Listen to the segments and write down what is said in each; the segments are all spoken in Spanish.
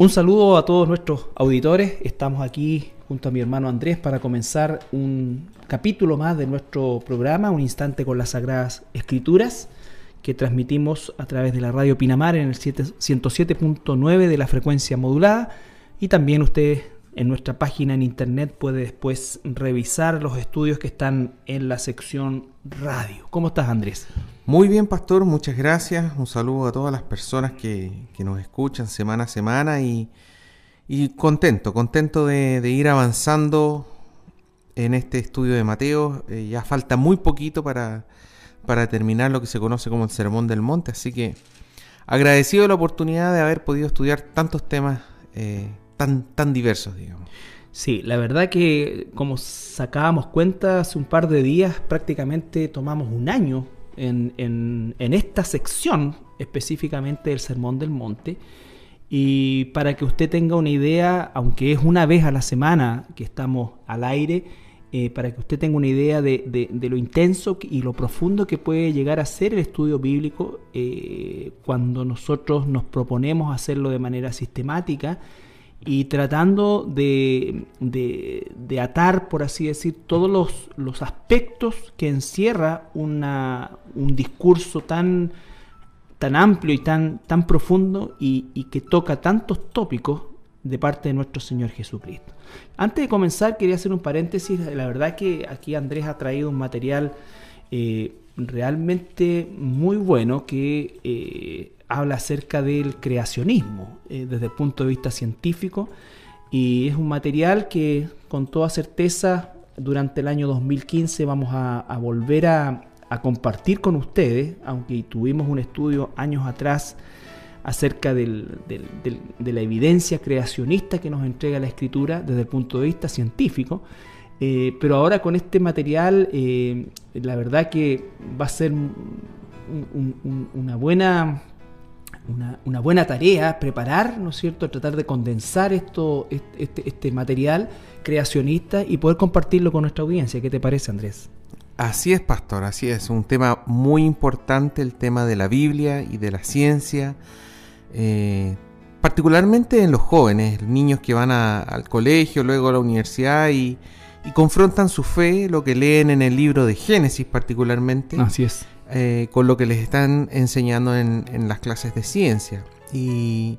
Un saludo a todos nuestros auditores. Estamos aquí junto a mi hermano Andrés para comenzar un capítulo más de nuestro programa, Un Instante con las Sagradas Escrituras, que transmitimos a través de la radio Pinamar en el 107.9 de la frecuencia modulada. Y también usted en nuestra página en internet puede después revisar los estudios que están en la sección radio. ¿Cómo estás, Andrés? Muy bien, pastor, muchas gracias. Un saludo a todas las personas que, nos escuchan semana a semana y, contento, contento de, ir avanzando en este estudio de Mateo. Eh, ya falta muy poquito para, para terminar lo que se conoce como el Sermón del Monte, así que agradecido la oportunidad de haber podido estudiar tantos temas eh, tan, tan diversos, digamos. Sí, la verdad que como sacábamos cuenta hace un par de días, prácticamente tomamos un año en, esta sección específicamente del Sermón del Monte. Y para que usted tenga una idea, aunque es una vez a la semana que estamos al aire, eh, para que usted tenga una idea de, lo intenso y lo profundo que puede llegar a ser el estudio bíblico eh, cuando nosotros nos proponemos hacerlo de manera sistemática y tratando de, atar, por así decir, todos los, aspectos que encierra una, un discurso tan, tan amplio y tan, tan profundo y, que toca tantos tópicos de parte de nuestro Señor Jesucristo. Antes de comenzar, quería hacer un paréntesis. La verdad que aquí Andrés ha traído un material eh, realmente muy bueno que eh, habla acerca del creacionismo eh, desde el punto de vista científico y es un material que con toda certeza durante el año 2015 vamos a, volver a, compartir con ustedes, aunque tuvimos un estudio años atrás acerca de la evidencia creacionista que nos entrega la escritura desde el punto de vista científico, eh, pero ahora con este material eh, la verdad que va a ser una buena una, buena tarea preparar, ¿no es cierto?, tratar de condensar esto, este, este, material creacionista y poder compartirlo con nuestra audiencia. ¿Qué te parece, Andrés? Así es, pastor, así es. Un tema muy importante, el tema de la Biblia y de la ciencia, eh, particularmente en los jóvenes, niños que van al colegio, luego a la universidad y, y confrontan su fe, lo que leen en el libro de Génesis particularmente. Así es eh, con lo que les están enseñando en, las clases de ciencia. Y,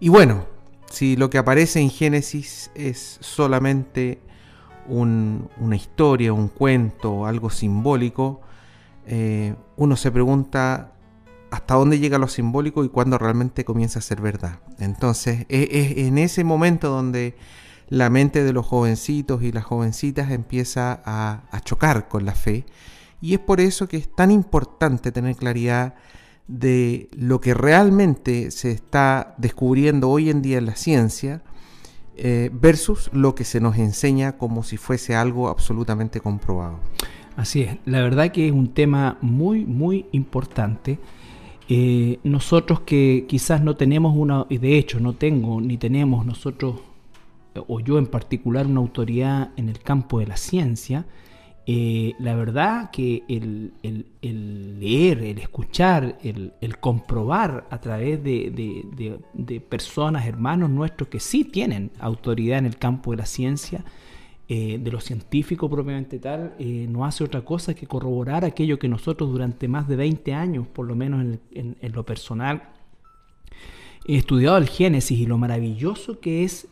bueno, si lo que aparece en Génesis es solamente una historia, un cuento, algo simbólico, eh, uno se pregunta hasta dónde llega lo simbólico y cuándo realmente comienza a ser verdad. Entonces, es, en ese momento donde la mente de los jovencitos y las jovencitas empieza a chocar con la fe y es por eso que es tan importante tener claridad de lo que realmente se está descubriendo hoy en día en la ciencia eh, versus lo que se nos enseña como si fuese algo absolutamente comprobado. Así es, la verdad que es un tema muy, muy importante. Eh, nosotros que quizás no tenemos una, y de hecho no tengo ni tenemos nosotros, o yo en particular, una autoridad en el campo de la ciencia, eh, la verdad que el, leer, el escuchar, el, comprobar a través de, personas, hermanos nuestros que sí tienen autoridad en el campo de la ciencia, eh, de lo científico propiamente tal, eh, no hace otra cosa que corroborar aquello que nosotros durante más de 20 años, por lo menos en, en lo personal, he estudiado el Génesis y lo maravilloso que es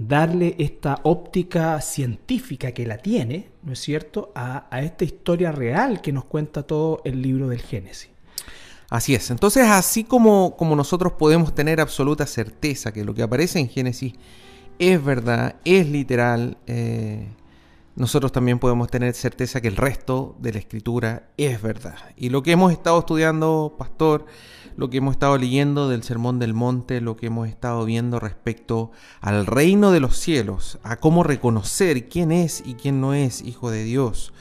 darle esta óptica científica que la tiene, ¿no es cierto?, a, esta historia real que nos cuenta todo el libro del Génesis. Así es, entonces así como, como nosotros podemos tener absoluta certeza que lo que aparece en Génesis es verdad, es literal, eh, nosotros también podemos tener certeza que el resto de la escritura es verdad. Y lo que hemos estado estudiando, pastor, lo que hemos estado leyendo del Sermón del Monte, lo que hemos estado viendo respecto al reino de los cielos, a cómo reconocer quién es y quién no es hijo de Dios.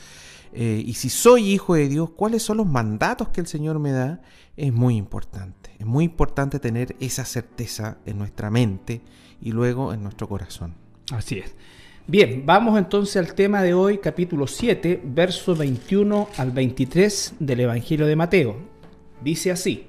Eh, y si soy hijo de Dios, cuáles son los mandatos que el Señor me da, es muy importante. Es muy importante tener esa certeza en nuestra mente y luego en nuestro corazón. Así es. Bien, vamos entonces al tema de hoy, capítulo 7, versos 21 al 23 del Evangelio de Mateo. Dice así.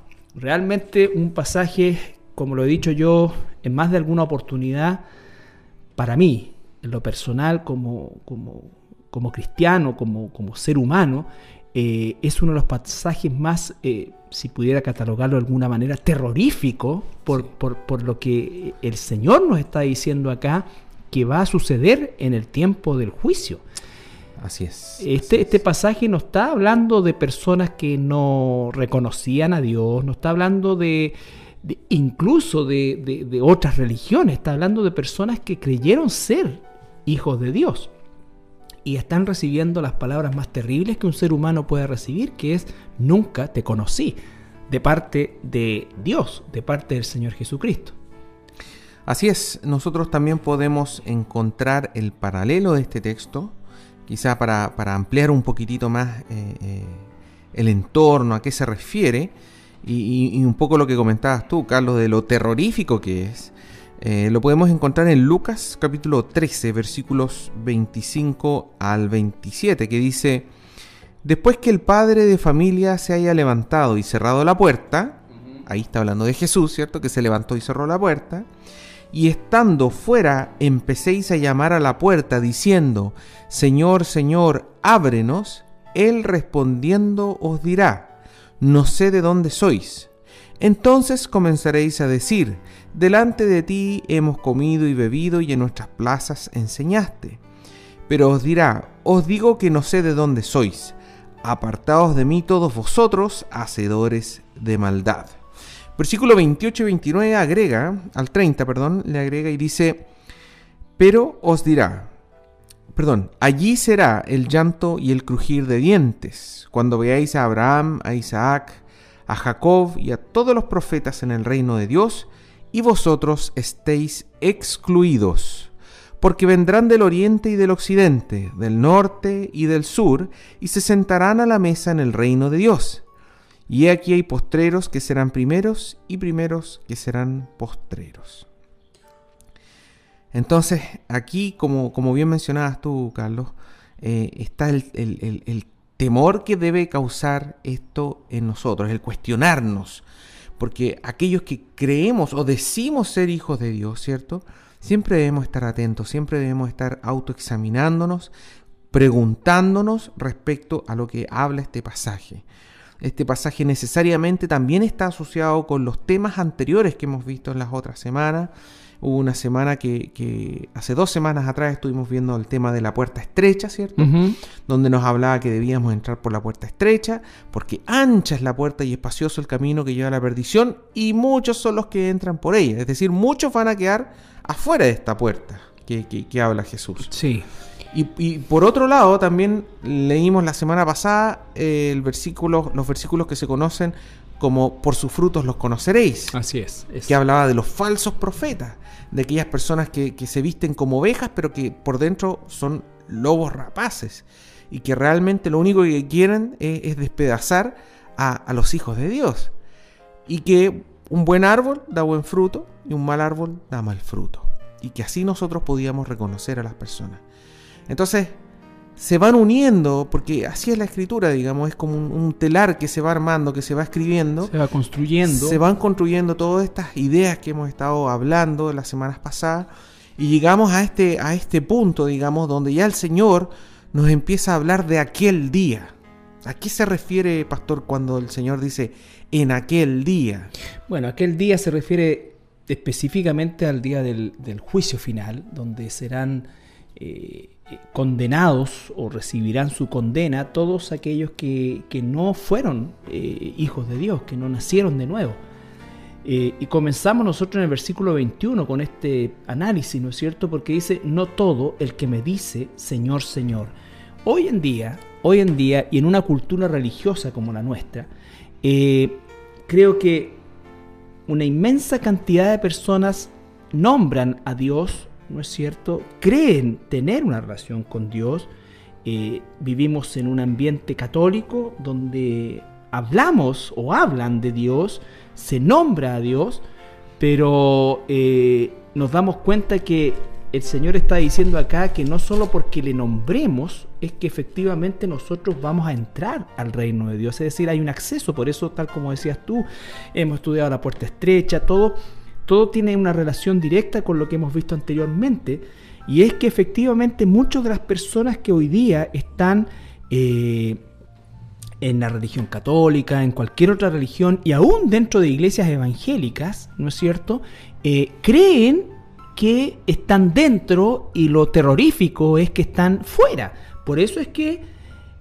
Realmente un pasaje, como lo he dicho yo en más de alguna oportunidad, para mí, en lo personal, como, como, cristiano, como, como, ser humano, eh, es uno de los pasajes más, eh, si pudiera catalogarlo de alguna manera, terrorífico por, por, lo que el Señor nos está diciendo acá que va a suceder en el tiempo del juicio. Así es. Este, este pasaje no está hablando de personas que no reconocían a Dios, no está hablando de, incluso de, de, otras religiones, está hablando de personas que creyeron ser hijos de Dios y están recibiendo las palabras más terribles que un ser humano puede recibir, que es nunca te conocí, de parte de Dios, de parte del Señor Jesucristo. Así es, nosotros también podemos encontrar el paralelo de este texto quizá para, ampliar un poquitito más eh, eh, el entorno, a qué se refiere, y, un poco lo que comentabas tú, Carlos, de lo terrorífico que es, eh, lo podemos encontrar en Lucas capítulo 13, versículos 25 al 27, que dice, después que el padre de familia se haya levantado y cerrado la puerta, ahí está hablando de Jesús, ¿cierto? Que se levantó y cerró la puerta, y estando fuera empecéis a llamar a la puerta diciendo, Señor, Señor, ábrenos, Él respondiendo os dirá, no sé de dónde sois. Entonces comenzaréis a decir, delante de ti hemos comido y bebido y en nuestras plazas enseñaste. Pero os dirá, os digo que no sé de dónde sois, apartaos de mí todos vosotros, hacedores de maldad. Versículo 28 y 29 agrega, al 30, perdón, le agrega y dice, pero os dirá, perdón, allí será el llanto y el crujir de dientes, cuando veáis a Abraham, a Isaac, a Jacob y a todos los profetas en el reino de Dios, y vosotros estéis excluidos, porque vendrán del oriente y del occidente, del norte y del sur, y se sentarán a la mesa en el reino de Dios. Y aquí hay postreros que serán primeros y primeros que serán postreros. Entonces, aquí, como, como bien mencionabas tú, Carlos, eh, está el, temor que debe causar esto en nosotros, el cuestionarnos. Porque aquellos que creemos o decimos ser hijos de Dios, ¿cierto? Siempre debemos estar atentos, siempre debemos estar autoexaminándonos, preguntándonos respecto a lo que habla este pasaje. Este pasaje necesariamente también está asociado con los temas anteriores que hemos visto en las otras semanas. Hubo una semana que, hace dos semanas atrás estuvimos viendo el tema de la puerta estrecha, ¿cierto? Donde nos hablaba que debíamos entrar por la puerta estrecha, porque ancha es la puerta y espacioso el camino que lleva a la perdición, y muchos son los que entran por ella. Es decir, muchos van a quedar afuera de esta puerta que, que habla Jesús. Sí. Y, por otro lado, también leímos la semana pasada eh, el versículo, los versículos que se conocen como por sus frutos los conoceréis. Así es, Que hablaba de los falsos profetas, de aquellas personas que, se visten como ovejas, pero que por dentro son lobos rapaces. Y que realmente lo único que quieren es, despedazar a, a los hijos de Dios. Y que un buen árbol da buen fruto y un mal árbol da mal fruto. Y que así nosotros podíamos reconocer a las personas. Entonces, se van uniendo, porque así es la escritura, digamos, es como un, telar que se va armando, que se va escribiendo. Se va construyendo. Se van construyendo todas estas ideas que hemos estado hablando las semanas pasadas y llegamos a este, a este punto, digamos, donde ya el Señor nos empieza a hablar de aquel día. ¿A qué se refiere, pastor, cuando el Señor dice en aquel día? Bueno, aquel día se refiere específicamente al día del, juicio final, donde serán... Eh, condenados o recibirán su condena todos aquellos que, no fueron eh, hijos de Dios, que no nacieron de nuevo. Eh, y comenzamos nosotros en el versículo 21 con este análisis, ¿no es cierto? Porque dice, no todo el que me dice, Señor, Señor. Hoy en día, hoy en día, y en una cultura religiosa como la nuestra, eh, creo que una inmensa cantidad de personas nombran a Dios, ¿no es cierto? Creen tener una relación con Dios. Eh, vivimos en un ambiente católico donde hablamos o hablan de Dios, se nombra a Dios, pero eh, nos damos cuenta que el Señor está diciendo acá que no solo porque le nombremos es que efectivamente nosotros vamos a entrar al reino de Dios, es decir, hay un acceso, por eso tal como decías tú, hemos estudiado la puerta estrecha, todo, todo tiene una relación directa con lo que hemos visto anteriormente, y es que efectivamente muchas de las personas que hoy día están eh, en la religión católica, en cualquier otra religión y aún dentro de iglesias evangélicas, ¿no es cierto? Eh, creen que están dentro y lo terrorífico es que están fuera. Por eso es que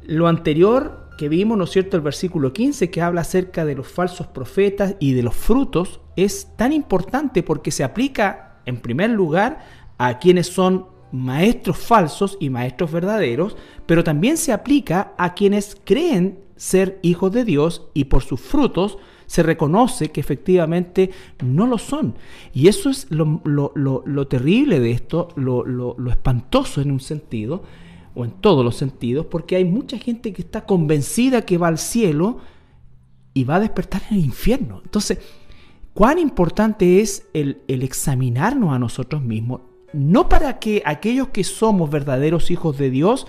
lo anterior que vimos, ¿no es cierto?, el versículo 15 que habla acerca de los falsos profetas y de los frutos, es tan importante porque se aplica en primer lugar a quienes son maestros falsos y maestros verdaderos, pero también se aplica a quienes creen ser hijos de Dios y por sus frutos se reconoce que efectivamente no lo son. Y eso es lo, terrible de esto, lo, espantoso en un sentido, o en todos los sentidos, porque hay mucha gente que está convencida que va al cielo y va a despertar en el infierno. Entonces, cuán importante es el, examinarnos a nosotros mismos, no para que aquellos que somos verdaderos hijos de Dios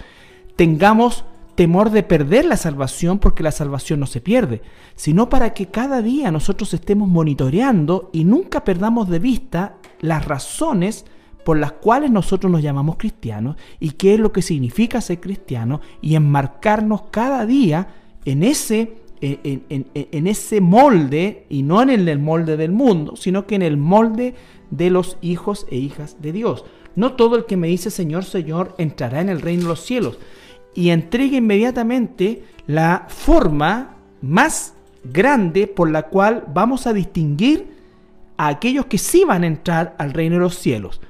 tengamos temor de perder la salvación porque la salvación no se pierde, sino para que cada día nosotros estemos monitoreando y nunca perdamos de vista las razones por las cuales nosotros nos llamamos cristianos y qué es lo que significa ser cristiano y enmarcarnos cada día en ese, en, ese molde y no en el molde del mundo, sino que en el molde de los hijos e hijas de Dios. No todo el que me dice Señor, Señor entrará en el reino de los cielos, y entrega inmediatamente la forma más grande por la cual vamos a distinguir a aquellos que sí van a entrar al reino de los cielos,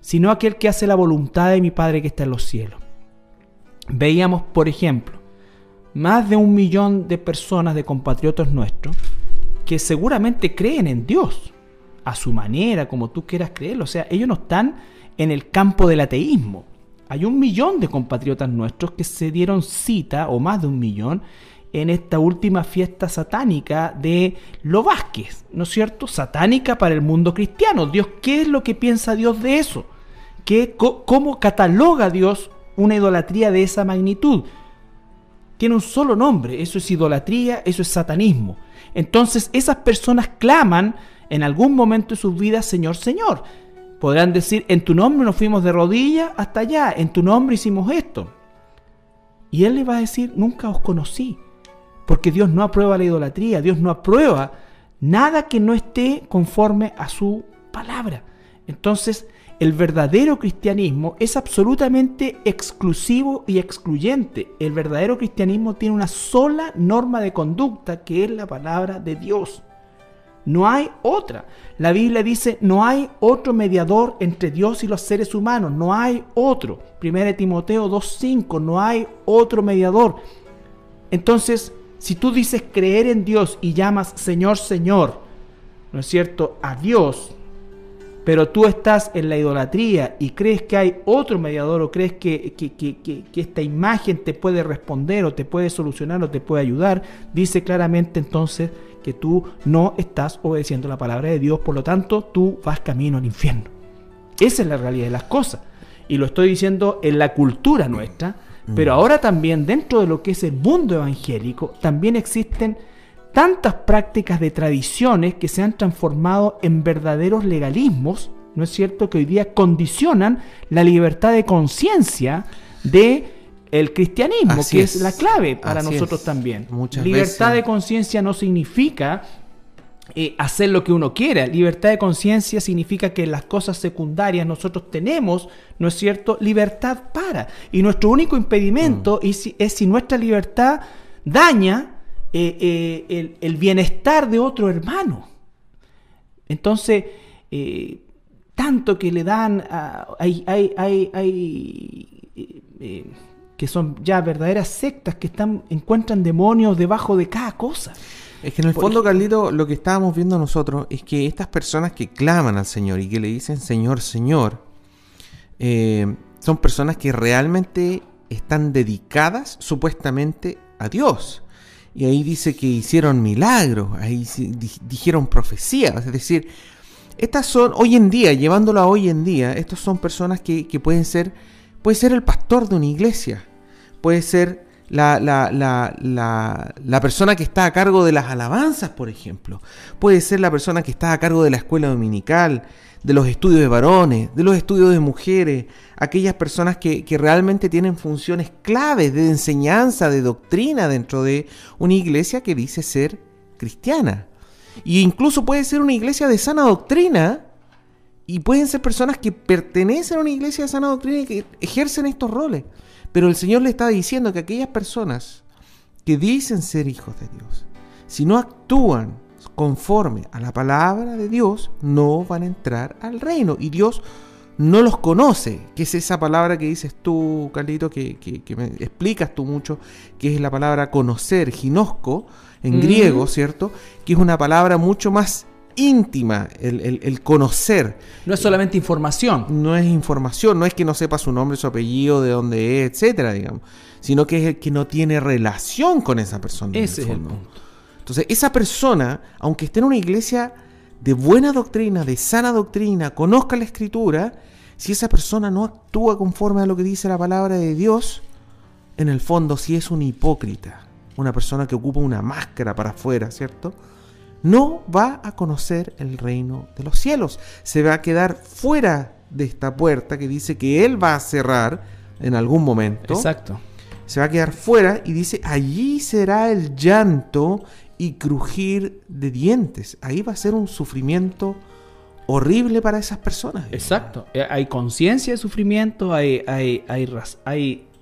sino aquel que hace la voluntad de mi Padre que está en los cielos. Veíamos, por ejemplo, más de un millón de personas, de compatriotas nuestros, que seguramente creen en Dios, a su manera, como tú quieras creerlo. O sea, ellos no están en el campo del ateísmo. Hay un millón de compatriotas nuestros que se dieron cita, o más de un millón, en esta última fiesta satánica de Lo Vázquez, ¿no es cierto? Satánica para el mundo cristiano. Dios, ¿qué es lo que piensa Dios de eso? ¿Qué, ¿Cómo cataloga Dios una idolatría de esa magnitud? Tiene un solo nombre, eso es idolatría, eso es satanismo. Entonces esas personas claman en algún momento de sus vidas, Señor, Señor. Podrán decir, en tu nombre nos fuimos de rodillas hasta allá, en tu nombre hicimos esto. Y Él le va a decir, nunca os conocí, porque Dios no aprueba la idolatría, Dios no aprueba nada que no esté conforme a su palabra. Entonces, el verdadero cristianismo es absolutamente exclusivo y excluyente. El verdadero cristianismo tiene una sola norma de conducta que es la palabra de Dios. No hay otra. La Biblia dice, no hay otro mediador entre Dios y los seres humanos. No hay otro. 1 Timoteo 2.5, no hay otro mediador. Entonces, si tú dices creer en Dios y llamas Señor, Señor, ¿no es cierto? A Dios, pero tú estás en la idolatría y crees que hay otro mediador o crees que, que, que, que, esta imagen te puede responder o te puede solucionar o te puede ayudar, dice claramente entonces que tú no estás obedeciendo la palabra de Dios, por lo tanto tú vas camino al infierno. Esa es la realidad de las cosas. Y lo estoy diciendo en la cultura nuestra, pero mm. ahora también dentro de lo que es el mundo evangélico, también existen tantas prácticas de tradiciones que se han transformado en verdaderos legalismos, ¿no es cierto?, que hoy día condicionan la libertad de conciencia de el cristianismo, que es. la clave para nosotros también. Libertad de conciencia no significa eh, hacer lo que uno quiera. Libertad de conciencia significa que las cosas secundarias nosotros tenemos, ¿no es cierto?, libertad para. Y nuestro único impedimento mm. es, si, nuestra libertad daña eh, eh, el, bienestar de otro hermano. Entonces, tanto que le dan, hay, hay, hay, hay que son ya verdaderas sectas que están encuentran demonios debajo de cada cosa. Es que en el Por fondo, Carlito, lo que estábamos viendo nosotros es que estas personas que claman al Señor y que le dicen Señor, Señor, eh, son personas que realmente están dedicadas supuestamente a Dios. Y ahí dice que hicieron milagros, ahí dijeron profecías, es decir, estas son, hoy en día, llevándolo a hoy en día, estos son personas que, que pueden ser, puede ser el pastor de una iglesia, puede ser la, la, la, la persona que está a cargo de las alabanzas, por ejemplo, puede ser la persona que está a cargo de la escuela dominical, de los estudios de varones, de los estudios de mujeres, aquellas personas que, que realmente tienen funciones claves de enseñanza, de doctrina dentro de una iglesia que dice ser cristiana. Y incluso puede ser una iglesia de sana doctrina. Y pueden ser personas que pertenecen a una iglesia de sana doctrina y que ejercen estos roles. Pero el Señor le está diciendo que aquellas personas que dicen ser hijos de Dios, si no actúan conforme a la palabra de Dios, no van a entrar al reino. Y Dios no los conoce, que es esa palabra que dices tú, Carlito, que, que- que me explicas tú mucho, que es la palabra conocer, ginosco, en Mm. griego, ¿cierto? Que es una palabra mucho más íntima, el, el- el conocer. No es solamente información. No es información, no es que no sepa su nombre, su apellido, de dónde es, etcétera, digamos, sino que es el que no tiene relación con esa persona. en Ese es el fondo. punto. Entonces, esa persona, aunque esté en una iglesia de buena doctrina, de sana doctrina, conozca la escritura, si esa persona no actúa conforme a lo que dice la palabra de Dios, en el fondo sí es un hipócrita, una persona que ocupa una máscara para afuera, ¿cierto? No va a conocer el reino de los cielos, se va a quedar fuera de esta puerta que dice que él va a cerrar en algún momento Exacto. se va a quedar fuera y dice, allí será el llanto y crujir de dientes. Ahí va a ser un sufrimiento horrible para esas personas. Exacto. Eh, Hay conciencia de sufrimiento, hay, hay,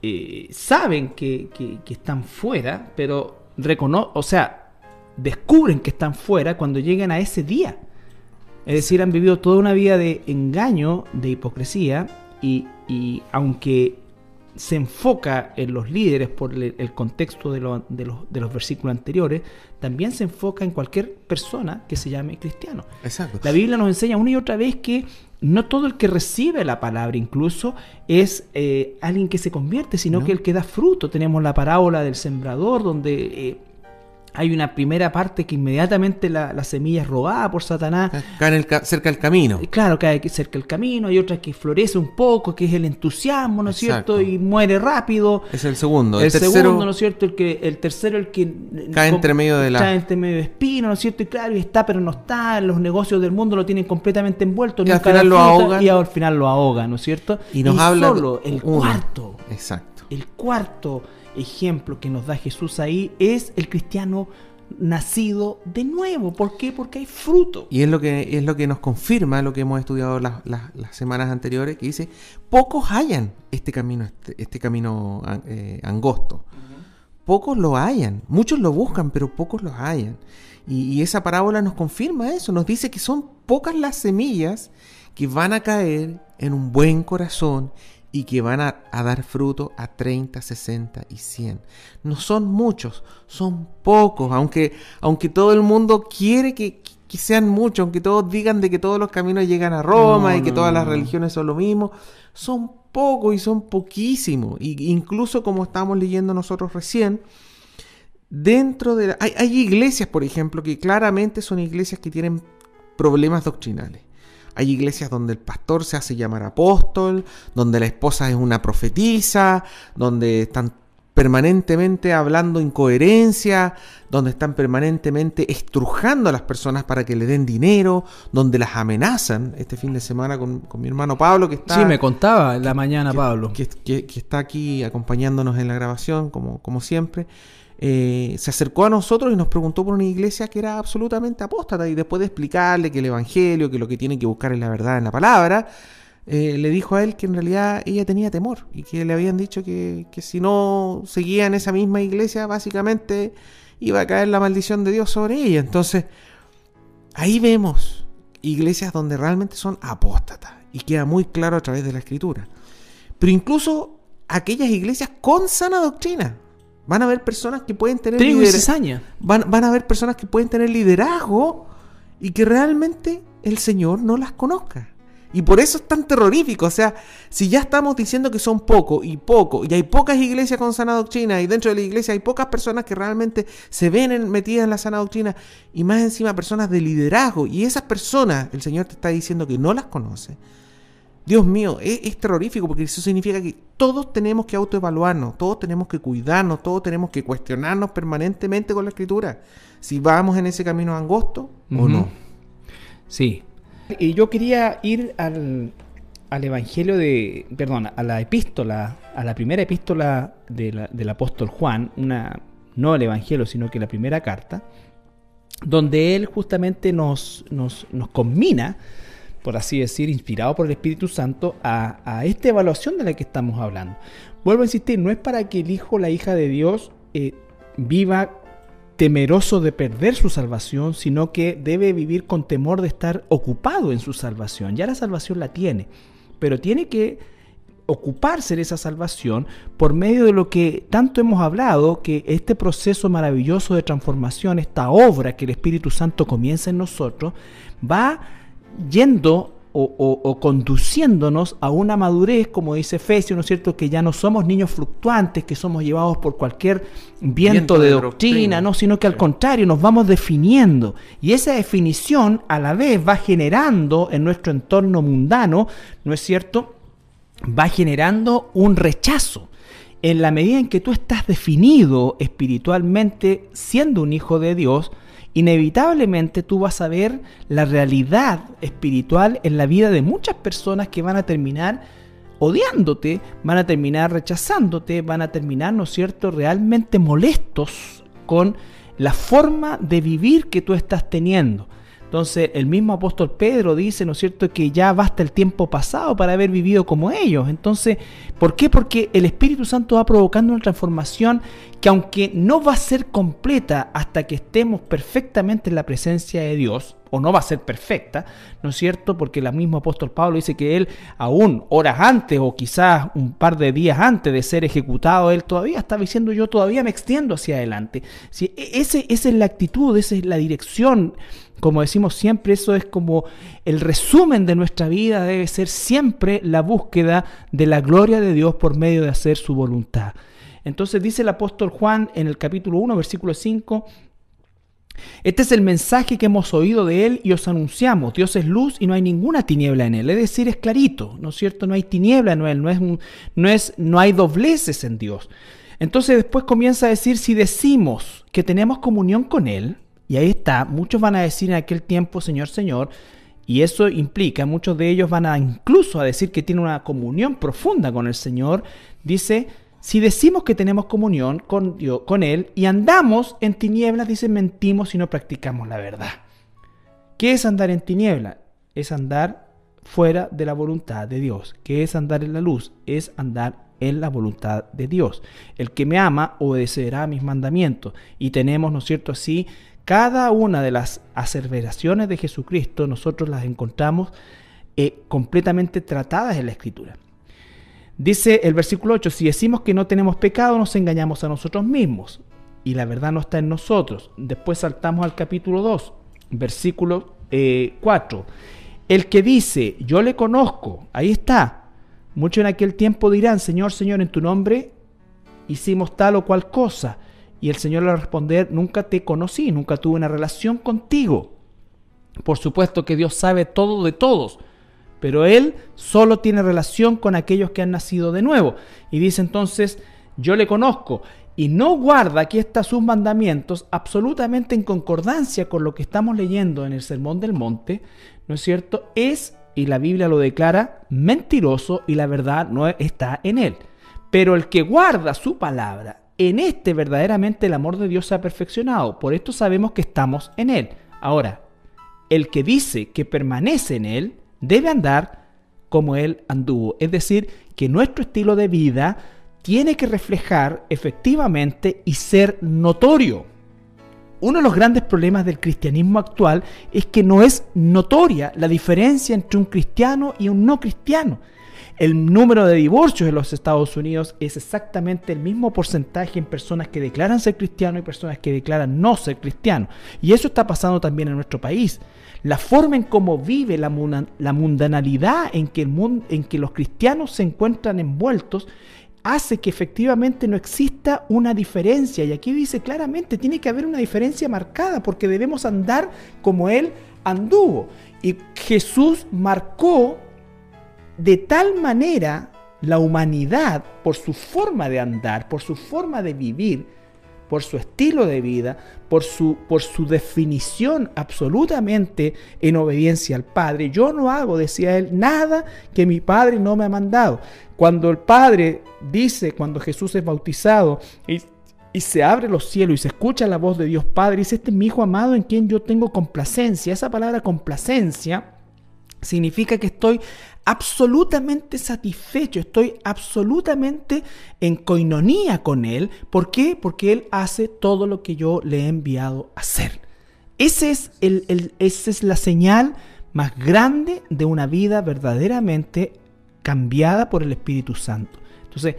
eh, saben que, que- que están fuera, pero recono o sea, descubren que están fuera cuando llegan a ese día. Es decir, han vivido toda una vida de engaño, de hipocresía, y, y aunque se enfoca en los líderes por el, contexto de, lo- de los, de los versículos anteriores, también se enfoca en cualquier persona que se llame cristiano. Exacto. La Biblia nos enseña una y otra vez que no todo el que recibe la palabra incluso es eh, alguien que se convierte, sino No. que el que da fruto. Tenemos la parábola del sembrador, donde eh, hay una primera parte que inmediatamente la, la semilla es robada por Satanás. Acá en el ca- cerca del camino. Y Claro que cerca el camino, hay otra que florece un poco, que es el entusiasmo, ¿no es cierto? Y muere rápido. Es el segundo. El, El, tercero segundo, ¿no es cierto? El, que, el tercero, el que... Cae entre medio de la- Cae entre medio de espino, ¿no es cierto? Y claro, y está, pero no está. Los negocios del mundo lo tienen completamente envuelto. Y al final lo ahogan. Y al final lo ahogan, ¿no es cierto? y nos habla solo el uno. cuarto, Exacto. el cuarto ejemplo que nos da Jesús ahí es el cristiano nacido de nuevo. ¿Por qué? Porque hay fruto. Y es lo que es lo que nos confirma lo que hemos estudiado las, las- las semanas anteriores, que dice, pocos hallan este camino, este, este camino eh, angosto. Pocos lo hallan, muchos lo buscan, pero pocos lo hallan. Y, y esa parábola nos confirma eso, nos dice que son pocas las semillas que van a caer en un buen corazón y que van a, a dar fruto a 30, 60 y 100. No son muchos, son pocos, aunque, aunque todo el mundo quiere que, que sean muchos, aunque todos digan de que todos los caminos llegan a Roma No, y que no, todas las no. religiones son lo mismo, son pocos y son poquísimos. Y incluso como estamos leyendo nosotros recién, dentro de... la- hay, hay iglesias, por ejemplo, que claramente son iglesias que tienen problemas doctrinales. Hay iglesias donde el pastor se hace llamar apóstol, donde la esposa es una profetisa, donde están permanentemente hablando incoherencia, donde están permanentemente estrujando a las personas para que le den dinero, donde las amenazan. Este fin de semana con, con mi hermano Pablo, que está Sí, me contaba en la mañana que, Pablo. Que, que- que está aquí acompañándonos en la grabación, como, como siempre, eh, se acercó a nosotros y nos preguntó por una iglesia que era absolutamente apóstata. Y después de explicarle que el Evangelio, que lo que tiene que buscar es la verdad en la palabra, eh, le dijo a él que en realidad ella tenía temor y que le habían dicho que, que si no seguía en esa misma iglesia, básicamente iba a caer la maldición de Dios sobre ella. Entonces, ahí vemos iglesias donde realmente son apóstatas y queda muy claro a través de la escritura. Pero incluso aquellas iglesias con sana doctrina. Van a haber personas que pueden tener Trigo y lider- cizaña. van, van a haber personas que pueden tener liderazgo y que realmente el Señor no las conozca. Y por eso es tan terrorífico. O sea, si ya estamos diciendo que son pocos y poco, y hay pocas iglesias con sana doctrina, y dentro de la iglesia hay pocas personas que realmente se ven en- metidas en la sana doctrina, y más encima personas de liderazgo, y esas personas, el Señor te está diciendo que no las conoce. Dios mío, es, es terrorífico porque eso significa que todos tenemos que autoevaluarnos, todos tenemos que cuidarnos, todos tenemos que cuestionarnos permanentemente con la escritura. Si vamos en ese camino angosto o no. Sí. Y yo quería ir al, al Evangelio de, perdón, a la epístola, a la primera epístola de la- del apóstol Juan, una, no el Evangelio, sino que la primera carta, donde él justamente nos, nos, nos combina, por así decir, inspirado por el Espíritu Santo, a, a esta evaluación de la que estamos hablando. Vuelvo a insistir, no es para que el hijo o la hija de Dios eh, viva temeroso de perder su salvación, sino que debe vivir con temor de estar ocupado en su salvación. Ya la salvación la tiene, pero tiene que ocuparse de esa salvación por medio de lo que tanto hemos hablado, que este proceso maravilloso de transformación, esta obra que el Espíritu Santo comienza en nosotros, va yendo o, o- o conduciéndonos a una madurez, como dice Efesios, ¿no es cierto? Que ya no somos niños fluctuantes, que somos llevados por cualquier viento, Viento de, de doctrina, doctrina. ¿no? Sino que al contrario, nos vamos definiendo. Y esa definición a la vez va generando en nuestro entorno mundano, ¿no es cierto? Va generando un rechazo. En la medida en que tú estás definido espiritualmente siendo un hijo de Dios, inevitablemente tú vas a ver la realidad espiritual en la vida de muchas personas que van a terminar odiándote, van a terminar rechazándote, van a terminar, ¿no es cierto?, realmente molestos con la forma de vivir que tú estás teniendo. Entonces el mismo apóstol Pedro dice, ¿no es cierto?, que ya basta el tiempo pasado para haber vivido como ellos. Entonces, ¿por qué? Porque el Espíritu Santo va provocando una transformación que aunque no va a ser completa hasta que estemos perfectamente en la presencia de Dios, o no va a ser perfecta, ¿no es cierto? Porque el mismo apóstol Pablo dice que él, aún horas antes o quizás un par de días antes de ser ejecutado, él todavía estaba diciendo yo todavía me extiendo hacia adelante. Si e, ese, esa es la actitud, esa es la dirección. Como decimos siempre, eso es como el resumen de nuestra vida, debe ser siempre la búsqueda de la gloria de Dios por medio de hacer su voluntad. Entonces dice el apóstol Juan en el capítulo 1, versículo 5, este es el mensaje que hemos oído de él y os anunciamos. Dios es luz y no hay ninguna tiniebla en él. Es decir, es clarito, ¿no es cierto? No hay tiniebla en él, no es, no es, no hay dobleces en Dios. Entonces después comienza a decir, si decimos que tenemos comunión con él, y ahí está, muchos van a decir en aquel tiempo, Señor, Señor, y eso implica, muchos de ellos van a incluso a decir que tienen una comunión profunda con el Señor. Dice, si decimos que tenemos comunión con, con Él y andamos en tinieblas, dice, mentimos y no practicamos la verdad. ¿Qué es andar en tiniebla? Es andar fuera de la voluntad de Dios. ¿Qué es andar en la luz? Es andar en la voluntad de Dios. El que me ama obedecerá a mis mandamientos. Y tenemos, ¿no es cierto?, así, cada una de las aserveraciones de Jesucristo, nosotros las encontramos eh, completamente tratadas en la Escritura. Dice el versículo 8, si decimos que no tenemos pecado, nos engañamos a nosotros mismos y la verdad no está en nosotros. Después saltamos al capítulo 2, versículo eh, 4. El que dice, yo le conozco, ahí está. Muchos en aquel tiempo dirán, Señor, Señor, en tu nombre hicimos tal o cual cosa. Y el Señor le va a responder, nunca te conocí, nunca tuve una relación contigo. Por supuesto que Dios sabe todo de todos, pero Él solo tiene relación con aquellos que han nacido de nuevo. Y dice entonces, yo le conozco y no guarda, aquí está sus mandamientos, absolutamente en concordancia con lo que estamos leyendo en el Sermón del Monte, ¿no es cierto? Es, y la Biblia lo declara, mentiroso y la verdad no está en Él. Pero el que guarda su palabra, en este verdaderamente el amor de Dios se ha perfeccionado. Por esto sabemos que estamos en Él. Ahora, el que dice que permanece en Él debe andar como Él anduvo. Es decir, que nuestro estilo de vida tiene que reflejar efectivamente y ser notorio. Uno de los grandes problemas del cristianismo actual es que no es notoria la diferencia entre un cristiano y un no cristiano. El número de divorcios en los Estados Unidos es exactamente el mismo porcentaje en personas que declaran ser cristianos y personas que declaran no ser cristianos. Y eso está pasando también en nuestro país. La forma en cómo vive la, mundanalidad en que, el en que los cristianos se encuentran envueltos hace que efectivamente no exista una diferencia. Y aquí dice claramente, tiene que haber una diferencia marcada porque debemos andar como Él anduvo. Y Jesús marcó de tal manera la humanidad por su forma de andar, por su forma de vivir, por su estilo de vida, por su, por su definición absolutamente en obediencia al Padre. Yo no hago, decía él, nada que mi Padre no me ha mandado. Cuando el Padre dice, cuando Jesús es bautizado y, y se abre los cielos y se escucha la voz de Dios Padre, dice, este es mi Hijo amado en quien yo tengo complacencia. Esa palabra complacencia significa que estoy absolutamente satisfecho, estoy absolutamente en coinonía con Él. ¿Por qué? Porque Él hace todo lo que yo le he enviado a hacer. Ese es el, esa es la señal más grande de una vida verdaderamente cambiada por el Espíritu Santo. Entonces,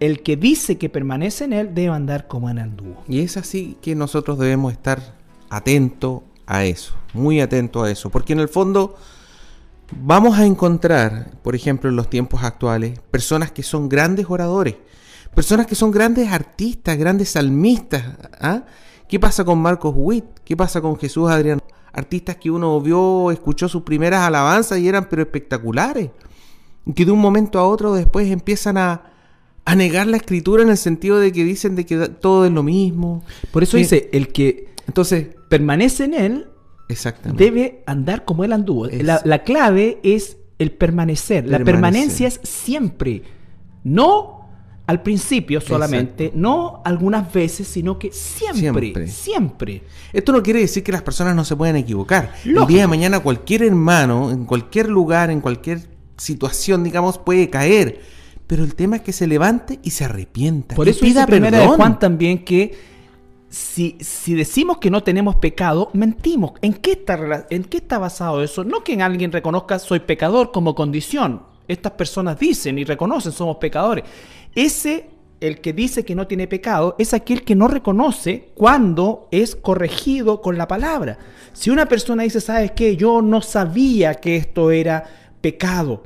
el que dice que permanece en Él debe andar como en el dúo. Y es así que nosotros debemos estar atentos a eso, muy atentos a eso, porque en el fondo vamos a encontrar, por ejemplo, en los tiempos actuales, personas que son grandes oradores, personas que son grandes artistas, grandes salmistas. ¿ah? ¿Qué pasa con Marcos Witt? ¿Qué pasa con Jesús Adrián? Artistas que uno vio, escuchó sus primeras alabanzas y eran pero espectaculares. Y que de un momento a otro después empiezan a, a negar la escritura en el sentido de que dicen de que todo es lo mismo. Por eso dice, el que entonces permanece en él debe andar como él anduvo. La, clave es el permanecer. La permanencia es siempre. No al principio solamente, no algunas veces, sino que siempre, siempre, Esto no quiere decir que las personas no se puedan equivocar. El día de mañana cualquier hermano, en cualquier lugar, en cualquier situación, digamos, puede caer. Pero el tema es que se levante y se arrepienta. Por eso pida primera de Juan también que si, decimos que no tenemos pecado, mentimos. ¿En qué, está, ¿En qué basado eso? No que en alguien reconozca soy pecador como condición. Estas personas dicen y reconocen somos pecadores. Ese, el que dice que no tiene pecado, es aquel que no reconoce cuando es corregido con la palabra. Si una persona dice, ¿sabes qué? Yo no sabía que esto era pecado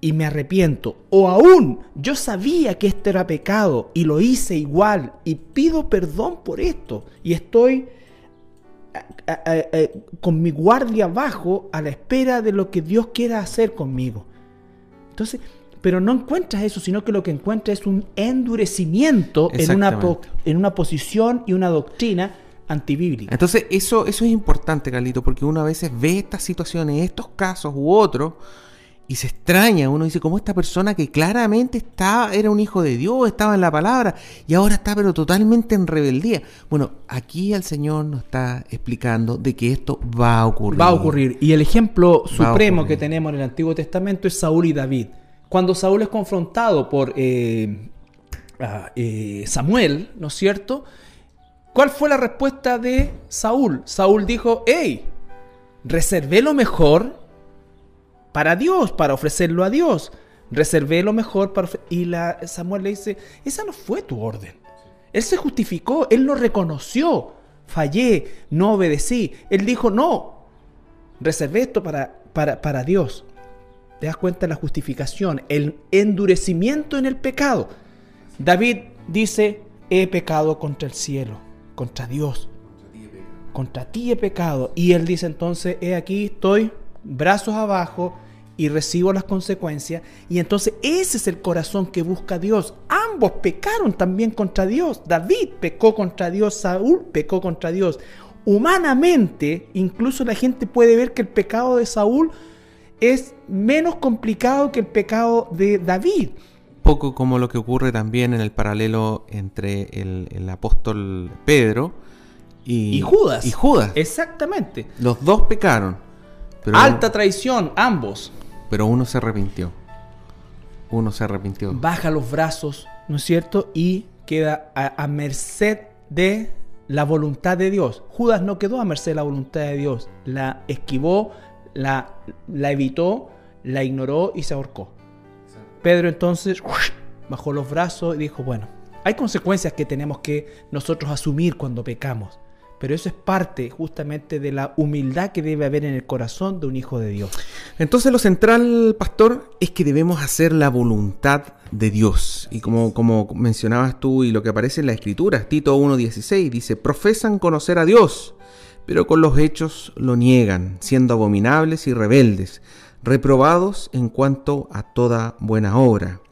y me arrepiento. O aún yo sabía que esto era pecado y lo hice igual y pido perdón por esto y estoy con mi guardia abajo a la espera de lo que Dios quiera hacer conmigo. Entonces, pero no encuentras eso, sino que lo que encuentras es un endurecimiento en una, en una posición y una doctrina antibíblica. Entonces, eso, eso es importante, Carlito, porque uno a veces ve estas situaciones, estos casos u otros, y se extraña, uno dice, como esta persona que claramente estaba, era un hijo de Dios, estaba en la palabra, y ahora está pero totalmente en rebeldía. Bueno, aquí el Señor nos está explicando de que esto va a ocurrir. Va a ocurrir. Y el ejemplo supremo que tenemos en el Antiguo Testamento es Saúl y David. Cuando Saúl es confrontado por eh, eh, Samuel, ¿no es cierto? ¿Cuál fue la respuesta de Saúl? Saúl dijo, hey, reservé lo mejor para Dios, para ofrecerlo a Dios. Reservé lo mejor para Y Samuel le dice, esa no fue tu orden. Él se justificó, él lo reconoció. Fallé, no obedecí. Él dijo, no, reservé esto para, para, para Dios. ¿Te das cuenta de la justificación? El endurecimiento en el pecado. David dice, he pecado contra el cielo, contra Dios. Contra ti he pecado. Y él dice entonces, he aquí, estoy brazos abajo y recibo las consecuencias. Y entonces ese es el corazón que busca Dios. Ambos pecaron también contra Dios. David pecó contra Dios, Saúl pecó contra Dios. Humanamente, incluso la gente puede ver que el pecado de Saúl es menos complicado que el pecado de David. Poco como lo que ocurre también en el paralelo entre el, apóstol Pedro y, y Judas. Y Judas. Exactamente. Los dos pecaron. Alta traición, ambos. Pero uno se arrepintió. Uno se arrepintió. Baja los brazos, ¿no es cierto? Y queda a, merced de la voluntad de Dios. Judas no quedó a merced de la voluntad de Dios. La esquivó, la, la evitó, la ignoró y se ahorcó. Pedro entonces bajó los brazos y dijo, bueno, hay consecuencias que tenemos que nosotros asumir cuando pecamos. Pero eso es parte justamente de la humildad que debe haber en el corazón de un hijo de Dios. Entonces lo central, pastor, es que debemos hacer la voluntad de Dios. Y como, como mencionabas tú y lo que aparece en la escritura, Tito 1.16 dice, profesan conocer a Dios, pero con los hechos lo niegan, siendo abominables y rebeldes, reprobados en cuanto a toda buena obra.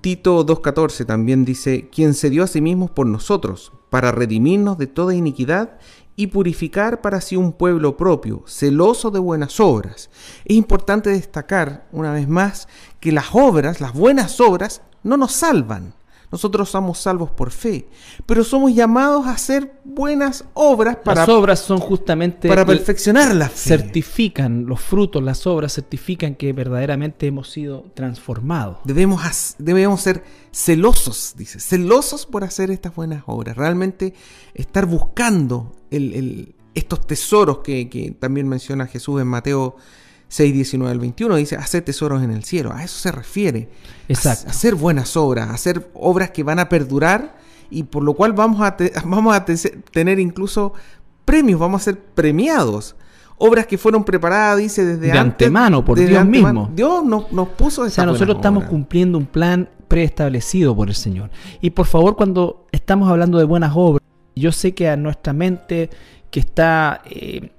Tito 2.14 también dice, quien se dio a sí mismo por nosotros, para redimirnos de toda iniquidad y purificar para sí un pueblo propio, celoso de buenas obras. Es importante destacar, una vez más, que las obras, las buenas obras, no nos salvan, nosotros somos salvos por fe, pero somos llamados a hacer buenas obras para... Las obras son justamente... Para perfeccionar la fe. Certifican, los frutos, las obras certifican que verdaderamente hemos sido transformados. Debemos, debemos ser celosos, dice, celosos por hacer estas buenas obras. Realmente estar buscando estos tesoros que, que también menciona Jesús en Mateo 6, 19 al 21, dice, hacer tesoros en el cielo. A eso se refiere. Exacto. hacer buenas obras, hacer obras que van a perdurar y por lo cual vamos a, vamos a tener incluso premios, vamos a ser premiados. Obras que fueron preparadas, dice, desde de antemano, por Dios mismo. Dios nos, nos puso esa O sea, nosotros estamos cumpliendo un plan preestablecido por el Señor. Y por favor, cuando estamos hablando de buenas obras, yo sé que a nuestra mente que está... Eh,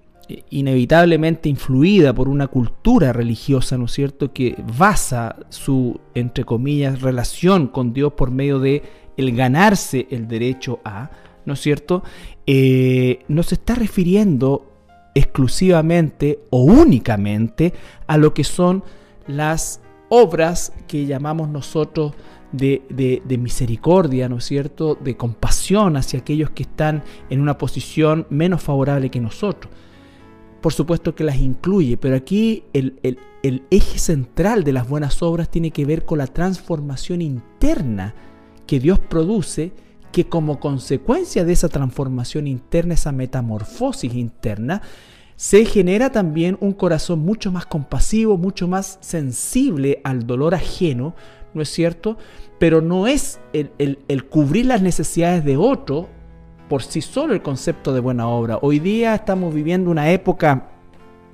inevitablemente influida por una cultura religiosa, ¿no es cierto?, que basa su, entre comillas, relación con Dios por medio de el ganarse el derecho a, ¿no es cierto?, eh, está refiriendo exclusivamente o únicamente a lo que son las obras que llamamos nosotros de, de, misericordia, ¿no es cierto?, de compasión hacia aquellos que están en una posición menos favorable que nosotros por supuesto que las incluye, pero aquí el, eje central de las buenas obras tiene que ver con la transformación interna que Dios produce, que como consecuencia de esa transformación interna, esa metamorfosis interna, se genera también un corazón mucho más compasivo, mucho más sensible al dolor ajeno, ¿no es cierto? Pero no es el, cubrir las necesidades de otro por sí solo el concepto de buena obra. Hoy día estamos viviendo una época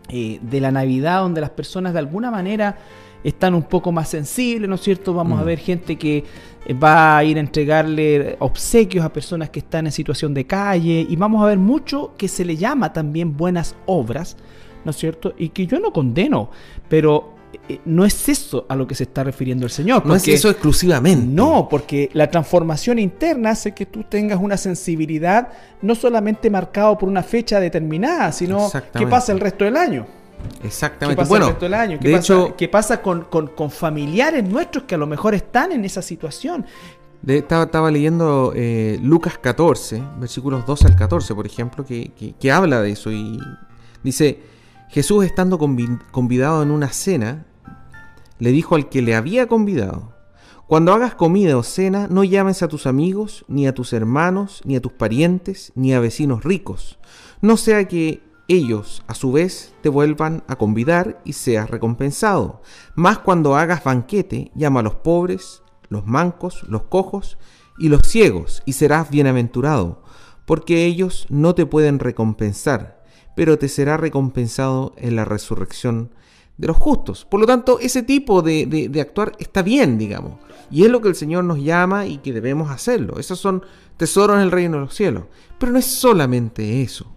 eh, de la Navidad donde las personas de alguna manera están un poco más sensibles, ¿no es cierto? Vamos a mm. ver gente que eh, va a ir a entregarle obsequios a personas que están en situación de calle y vamos a ver mucho que se le llama también buenas obras, ¿no es cierto? Y que yo no condeno, pero eh, no es eso a lo que se está refiriendo el Señor. no es eso exclusivamente. No, porque la transformación interna hace que tú tengas una sensibilidad no solamente marcado por una fecha determinada, sino qué pasa el resto del año. Exactamente. ¿Qué pasa el resto del año? ¿Qué pasa, ¿qué pasa con, familiares nuestros que a lo mejor están en esa situación? estaba, leyendo eh, Lucas 14, versículos 2 al 14, por ejemplo, que, que habla de eso y dice Jesús estando convidado en una cena, le dijo al que le había convidado, cuando hagas comida o cena, no llames a tus amigos, ni a tus hermanos, ni a tus parientes, ni a vecinos ricos, no sea que ellos, a su vez, te vuelvan a convidar y seas recompensado. Mas cuando hagas banquete, llama a los pobres, los mancos, los cojos y los ciegos, y serás bienaventurado, porque ellos no te pueden recompensar pero te será recompensado en la resurrección de los justos. Por lo tanto, ese tipo de, actuar está bien, digamos. Y es lo que el Señor nos llama y que debemos hacerlo. Esos son tesoros en el reino de los cielos. Pero no es solamente eso.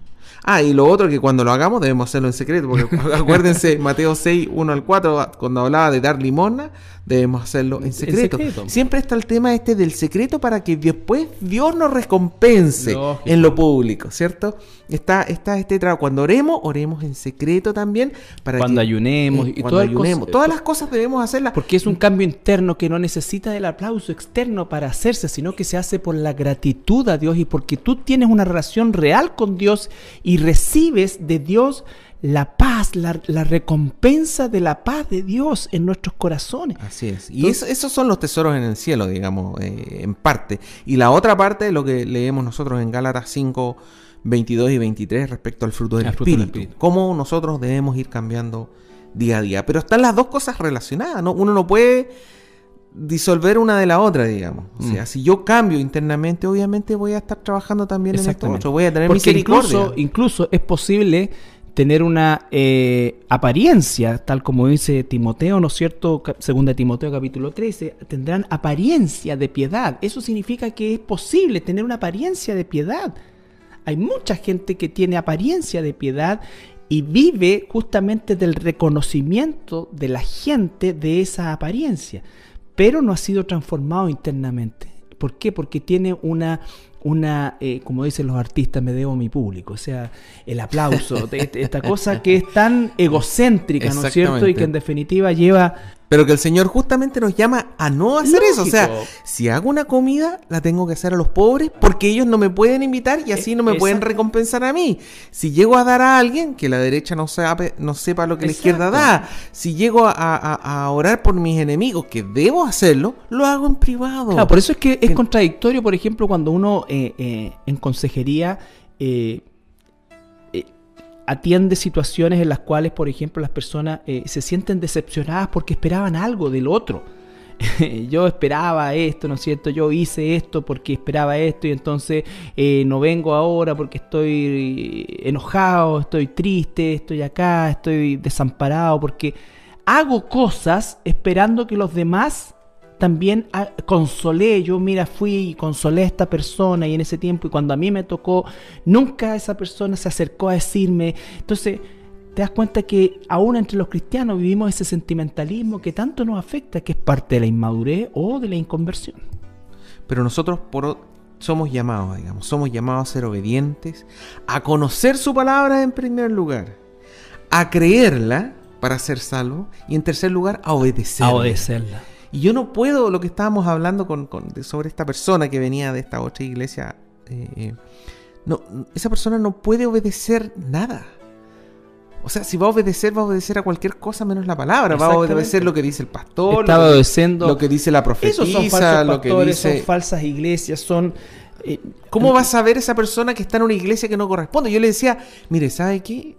Ah, y lo otro que cuando lo hagamos debemos hacerlo en secreto, porque acuérdense Mateo 6, 1 al 4, cuando hablaba de dar limosna, debemos hacerlo en secreto. Siempre está el tema este del secreto para que después Dios nos recompense en lo público, ¿cierto? Está, está este trabajo. Cuando oremos, oremos en secreto también. Para cuando ayunemos y cuando ayunemos. todas las cosas debemos hacerlas. Porque es un cambio interno que no necesita del aplauso externo para hacerse, sino que se hace por la gratitud a Dios y porque tú tienes una relación real con Dios y recibes de Dios la paz, la, recompensa de la paz de Dios en nuestros corazones. Así es. Y esos son los tesoros en el cielo, digamos, eh, en parte. Y la otra parte es lo que leemos nosotros en Gálatas 5, 22 y 23 respecto al fruto del, espíritu. Cómo nosotros debemos ir cambiando día a día. Pero están las dos cosas relacionadas, ¿no? Uno no puede disolver una de la otra, digamos. O sea, mm. si yo cambio internamente, obviamente voy a estar trabajando también en esto otro. Voy a tener Porque Incluso, incluso es posible tener una eh, apariencia, tal como dice Timoteo, ¿no es cierto? Segunda Timoteo capítulo 13, tendrán apariencia de piedad. Eso significa que es posible tener una apariencia de piedad. Hay mucha gente que tiene apariencia de piedad y vive justamente del reconocimiento de la gente de esa apariencia, pero no ha sido transformado internamente. ¿Por qué? Porque tiene una una, eh, como dicen los artistas, me debo a mi público, o sea, el aplauso, esta cosa que es tan egocéntrica, ¿no es cierto? Y que en definitiva lleva pero que el Señor justamente nos llama a no hacer eso. O sea, si hago una comida, la tengo que hacer a los pobres porque ellos no me pueden invitar y así no me pueden recompensar a mí. Si llego a dar a alguien, que la derecha no, sepa, no sepa lo que la izquierda da. Si llego a, orar por mis enemigos, que debo hacerlo, lo hago en privado. Claro, por eso es que es contradictorio, por ejemplo, cuando uno eh, eh, en consejería... Eh, atiende situaciones en las cuales, por ejemplo, las personas eh, se sienten decepcionadas porque esperaban algo del otro. yo esperaba esto, ¿no es cierto? Yo hice esto porque esperaba esto y entonces eh, no vengo ahora porque estoy enojado, estoy triste, estoy acá, estoy desamparado, porque hago cosas esperando que los demás también ah, consolé, yo mira, fui y consolé a esta persona y en ese tiempo y cuando a mí me tocó, nunca esa persona se acercó a decirme. Entonces, te das cuenta que aún entre los cristianos vivimos ese sentimentalismo que tanto nos afecta, que es parte de la inmadurez o de la inconversión. Pero nosotros por, somos llamados, digamos, somos llamados a ser obedientes, a conocer su palabra en primer lugar, a creerla para ser salvo y en tercer lugar a obedecerla. A obedecerla. Y yo no puedo, lo que estábamos hablando con, sobre esta persona que venía de esta otra iglesia, eh, eh, no, esa persona no puede obedecer nada. O sea, si va a obedecer, va a obedecer a cualquier cosa menos la palabra. Va a obedecer lo que dice el pastor, lo, que dice la profetisa, son lo que dice... son falsas iglesias, son... Eh, ¿Cómo va a saber esa persona que está en una iglesia que no corresponde? Yo le decía, mire, ¿sabe qué?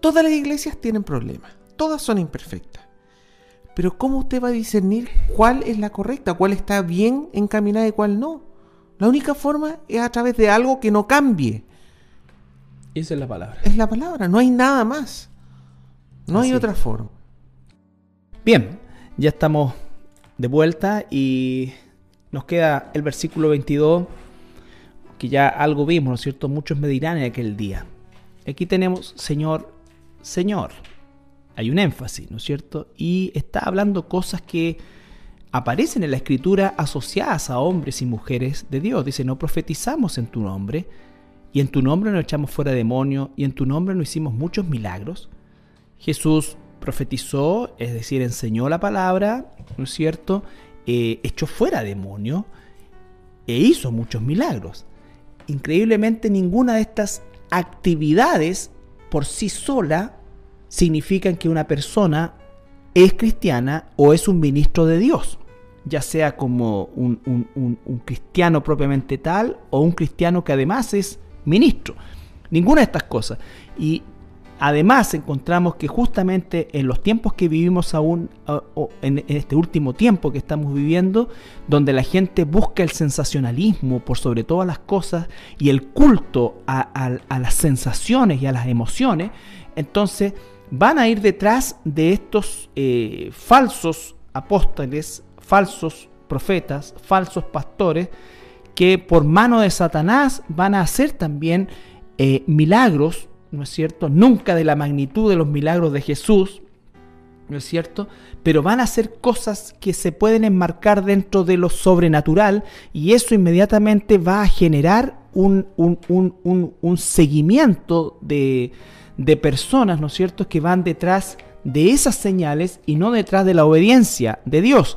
Todas las iglesias tienen problemas, todas son imperfectas. Pero ¿cómo usted va a discernir cuál es la correcta, cuál está bien encaminada y cuál no? La única forma es a través de algo que no cambie. Esa es la palabra. Es la palabra, no hay nada más. No hay otra forma. Bien, ya estamos de vuelta y nos queda el versículo 22, que ya algo vimos, ¿no es cierto? Muchos me dirán en aquel día. Aquí tenemos, Señor, Señor hay un énfasis, ¿no es cierto? Y está hablando cosas que aparecen en la escritura asociadas a hombres y mujeres de Dios. Dice, no profetizamos en tu nombre, y en tu nombre nos echamos fuera demonios, y en tu nombre no hicimos muchos milagros. Jesús profetizó, es decir, enseñó la palabra, ¿no es cierto? Eh, echó fuera demonios e hizo muchos milagros. Increíblemente ninguna de estas actividades por sí sola significan que una persona es cristiana o es un ministro de Dios, ya sea como un, cristiano propiamente tal o un cristiano que además es ministro. Ninguna de estas cosas. Y además encontramos que justamente en los tiempos que vivimos aún, en este último tiempo que estamos viviendo, donde la gente busca el sensacionalismo por sobre todas las cosas y el culto a las sensaciones y a las emociones, entonces van a ir detrás de estos eh, falsos apóstoles, falsos profetas, falsos pastores, que por mano de Satanás van a hacer también eh, milagros, ¿no es cierto? Nunca de la magnitud de los milagros de Jesús, ¿no es cierto? Pero van a hacer cosas que se pueden enmarcar dentro de lo sobrenatural y eso inmediatamente va a generar un, un seguimiento de, de personas, ¿no es cierto?, que van detrás de esas señales y no detrás de la obediencia de Dios.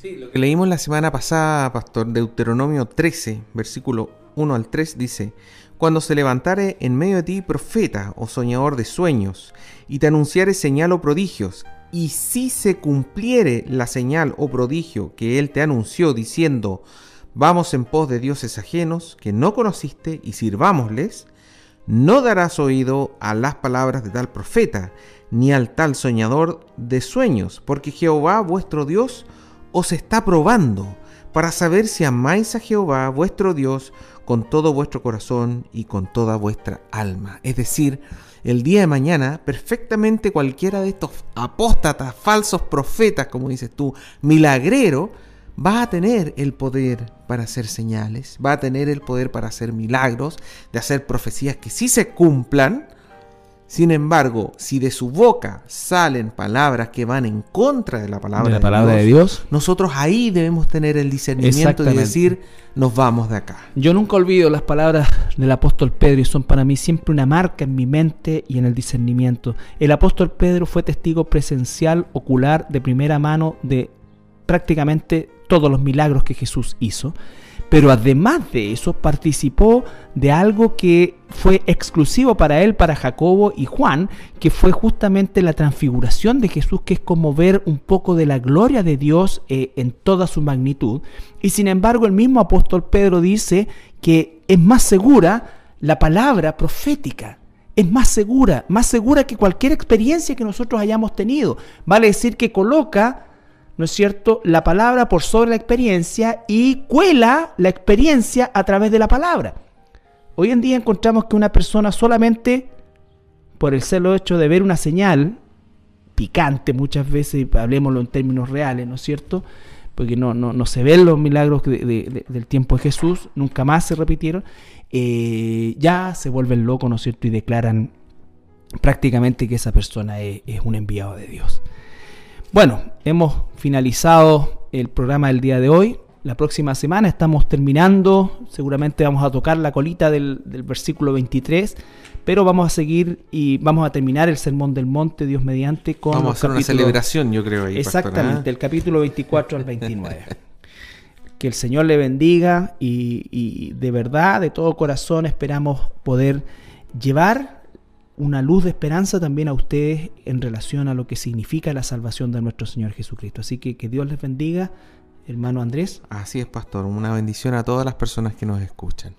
Sí, lo que leímos la semana pasada, pastor, Deuteronomio 13, versículo 1 al 3, dice, Cuando se levantare en medio de ti profeta o soñador de sueños, y te anunciare señal o prodigios, y si se cumpliere la señal o prodigio que él te anunció, diciendo, Vamos en pos de dioses ajenos que no conociste y sirvámosles, no darás oído a las palabras de tal profeta, ni al tal soñador de sueños, porque Jehová vuestro Dios os está probando para saber si amáis a Jehová vuestro Dios con todo vuestro corazón y con toda vuestra alma. Es decir, el día de mañana, perfectamente cualquiera de estos apóstatas, falsos profetas, como dices tú, milagrero, va a tener el poder para hacer señales, va a tener el poder para hacer milagros, de hacer profecías que sí se cumplan, sin embargo, si de su boca salen palabras que van en contra de la palabra, de, la palabra de, Dios, nosotros ahí debemos tener el discernimiento de decir, nos vamos de acá. Yo nunca olvido las palabras del apóstol Pedro y son para mí siempre una marca en mi mente y en el discernimiento. El apóstol Pedro fue testigo presencial, ocular, de primera mano de prácticamente todos los milagros que Jesús hizo. Pero además de eso, participó de algo que fue exclusivo para él, para Jacobo y Juan, que fue justamente la transfiguración de Jesús, que es como ver un poco de la gloria de Dios eh, en toda su magnitud. Y sin embargo, el mismo apóstol Pedro dice que es más segura la palabra profética. Es más segura, más segura que cualquier experiencia que nosotros hayamos tenido. Vale decir que coloca ¿no es cierto?, la palabra por sobre la experiencia y cuela la experiencia a través de la palabra. Hoy en día encontramos que una persona solamente por el celo hecho de ver una señal, picante muchas veces, hablemoslo en términos reales, ¿no es cierto?, porque no, no, se ven los milagros del tiempo de Jesús, nunca más se repitieron, eh, ya se vuelven locos, ¿no es cierto?, y declaran prácticamente que esa persona es un enviado de Dios. Bueno, hemos finalizado el programa del día de hoy. La próxima semana estamos terminando, seguramente vamos a tocar la colita del, versículo 23, pero vamos a seguir y vamos a terminar el Sermón del Monte, Dios mediante, con... Vamos a hacer una celebración, yo creo. Ahí, exactamente, del capítulo 24 al 29. que el Señor le bendiga y, y de verdad, de todo corazón, esperamos poder llevar una luz de esperanza también a ustedes en relación a lo que significa la salvación de nuestro Señor Jesucristo. Así que que Dios les bendiga, hermano Andrés. Así es, pastor. Una bendición a todas las personas que nos escuchan.